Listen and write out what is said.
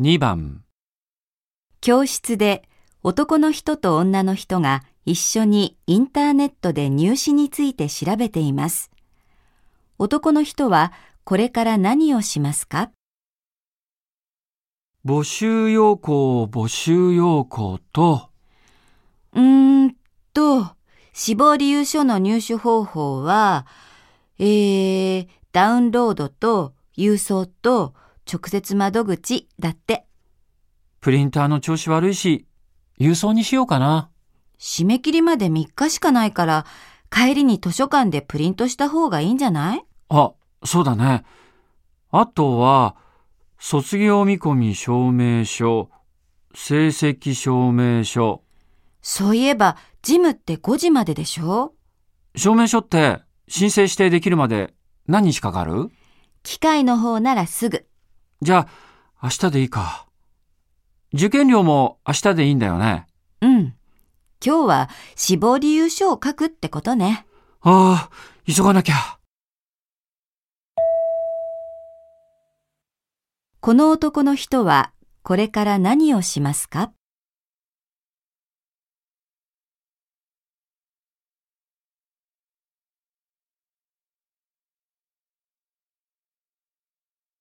2番、教室で男の人と女の人が一緒にインターネットで入試について調べています。男の人はこれから何をしますか？募集要項募集要項と、うーんと、死亡理由書の入手方法は、えー、ダウンロードと郵送と直接窓口だって。プリンターの調子悪いし、郵送にしようかな。締め切りまで3日しかないから、帰りに図書館でプリントした方がいいんじゃない？あ、そうだね。あとは、卒業見込み証明書、成績証明書。そういえば、ジムって5時まででしょ？証明書って申請指定できるまで何日かかる？機械の方ならすぐ。じゃあ、明日でいいか。受験料も明日でいいんだよね。うん。今日は死亡理由書を書くってことね。ああ、急がなきゃ。この男の人はこれから何をしますか？